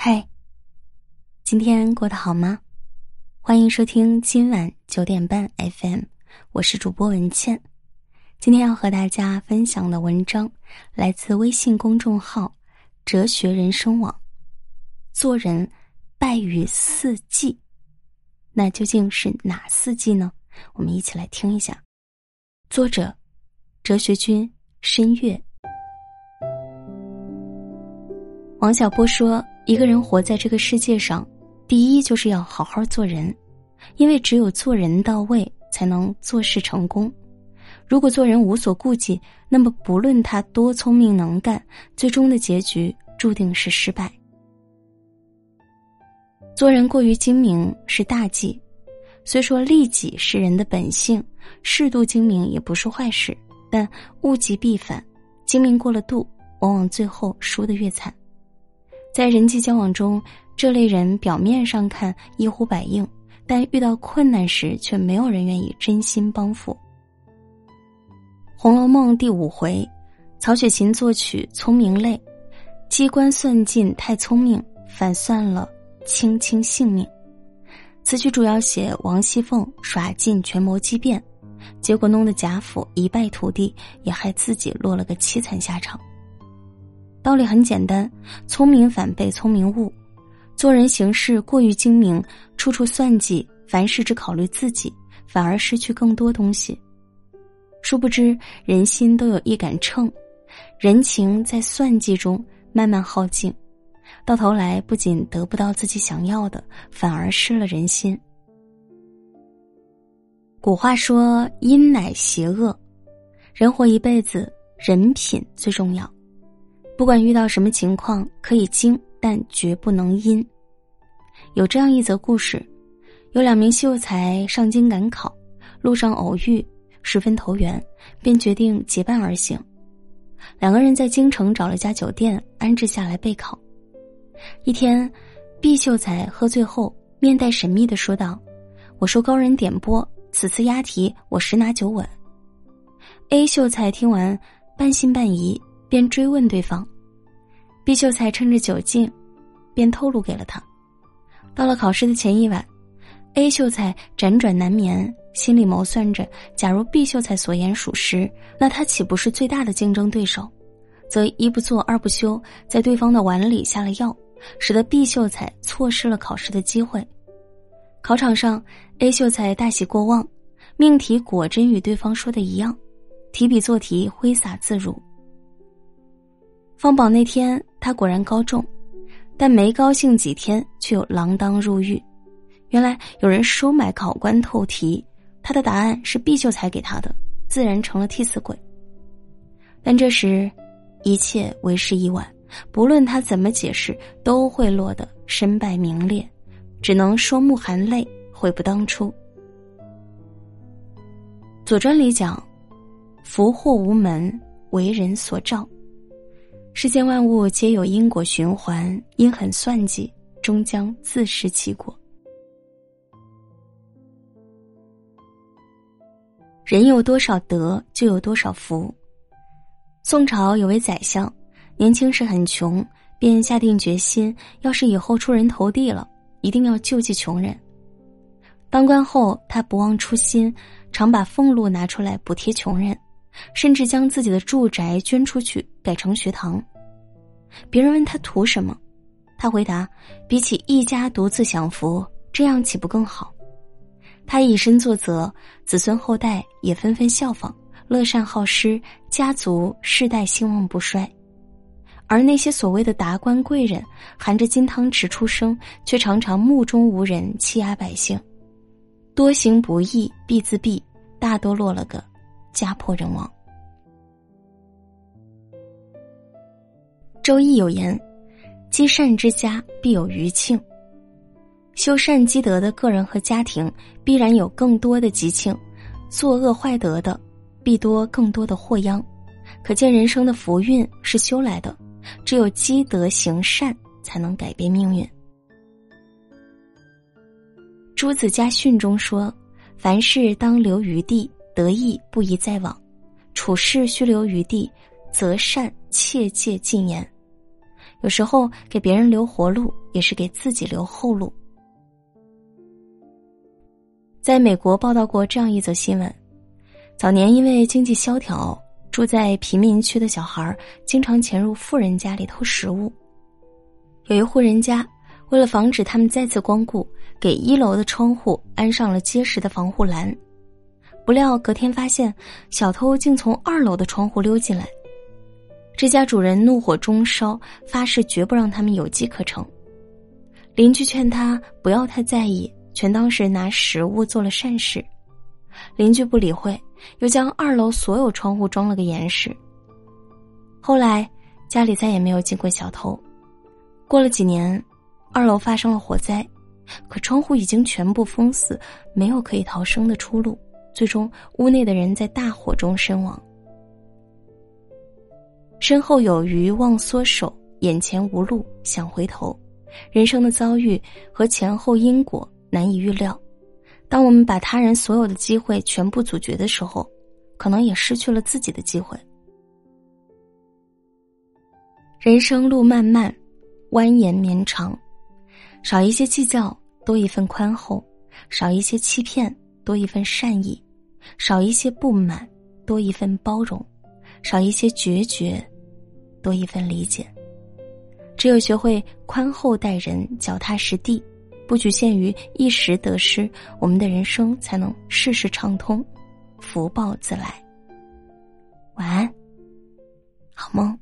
嗨，今天过得好吗？欢迎收听今晚九点半 FM，我是主播文倩。今天要和大家分享的文章来自微信公众号“哲学人生网”。做人败于四季，那究竟是哪四季呢？我们一起来听一下。作者：哲学君申月。王小波说。一个人活在这个世界上，第一就是要好好做人，因为只有做人到位，才能做事成功。如果做人无所顾忌，那么不论他多聪明能干，最终的结局注定是失败。做人过于精明是大忌，虽说利己是人的本性，适度精明也不是坏事，但物极必反，精明过了度，往往最后输得越惨。在人际交往中，这类人表面上看一呼百应，但遇到困难时却没有人愿意真心帮扶。《红楼梦》第五回，曹雪芹作曲《聪明泪》，机关算尽太聪明，反算了卿卿性命。此曲主要写王熙凤耍尽权谋机变，结果弄得贾府一败涂地，也害自己落了个凄惨下场。道理很简单，聪明反被聪明误，做人行事过于精明，处处算计，凡事只考虑自己，反而失去更多东西。殊不知，人心都有一杆秤，人情在算计中慢慢耗尽，到头来不仅得不到自己想要的，反而失了人心。古话说：“阴乃邪恶。”人活一辈子，人品最重要。不管遇到什么情况，可以惊，但绝不能阴。有这样一则故事：有两名秀才上京赶考，路上偶遇，十分投缘，便决定结伴而行。两个人在京城找了家酒店安置下来备考。一天，B 秀才喝醉后，面带神秘的说道：“我受高人点拨，此次押题我十拿九稳。”A 秀才听完，半信半疑。便追问对方毕秀才趁着酒劲，便透露给了他。到了考试的前一晚，A 秀才辗转难眠，心里谋算着：假如 B 秀才所言属实，那他岂不是最大的竞争对手？则一不做二不休，在对方的碗里下了药，使得 B 秀才错失了考试的机会。考场上，A 秀才大喜过望，命题果真与对方说的一样，提笔做题，挥洒自如。方宝那天，他果然高中，但没高兴几天，却又锒铛入狱。原来有人收买考官透题，他的答案是毕秀才给他的，自然成了替死鬼。但这时，一切为时已晚，不论他怎么解释，都会落得身败名裂，只能双目含泪，悔不当初。《左传》里讲：“福祸无门，为人所照。”世间万物皆有因果循环，因狠算计，终将自食其果。人有多少德，就有多少福。宋朝有位宰相，年轻时很穷，便下定决心，要是以后出人头地了，一定要救济穷人。当官后，他不忘初心，常把俸禄拿出来补贴穷人。甚至将自己的住宅捐出去，改成学堂。别人问他图什么，他回答：“比起一家独自享福，这样岂不更好？”他以身作则，子孙后代也纷纷效仿，乐善好施，家族世代兴旺不衰。而那些所谓的达官贵人，含着金汤匙出生，却常常目中无人，欺压百姓，多行不义必自毙，大多落了个。家破人亡。周易有言：“积善之家必有余庆。”修善积德的个人和家庭，必然有更多的吉庆；作恶坏德的，必多更多的祸殃。可见人生的福运是修来的，只有积德行善，才能改变命运。《朱子家训》中说：“凡事当留余地。”得意不宜再往，处事须留余地，择善切戒禁言。有时候给别人留活路，也是给自己留后路。在美国报道过这样一则新闻：早年因为经济萧条，住在贫民区的小孩经常潜入富人家里偷食物。有一户人家为了防止他们再次光顾，给一楼的窗户安上了结实的防护栏。不料隔天发现，小偷竟从二楼的窗户溜进来。这家主人怒火中烧，发誓绝不让他们有机可乘。邻居劝他不要太在意。全当是拿食物做了善事，邻居不理会，又将二楼所有窗户装了个严实。后来家里再也没有进过小偷。过了几年，二楼发生了火灾，可窗户已经全部封死，没有可以逃生的出路。最终，屋内的人在大火中身亡。身后有余忘缩手，眼前无路想回头。人生的遭遇和前后因果。难以预料，当我们把他人所有的机会全部阻绝的时候，可能也失去了自己的机会。人生路漫漫，蜿蜒绵长，少一些计较，多一份宽厚；少一些欺骗，多一份善意；少一些不满，多一份包容；少一些决绝，多一份理解。只有学会宽厚待人，脚踏实地。不局限于一时得失，我们的人生才能事事畅通，福报自来。晚安，好梦。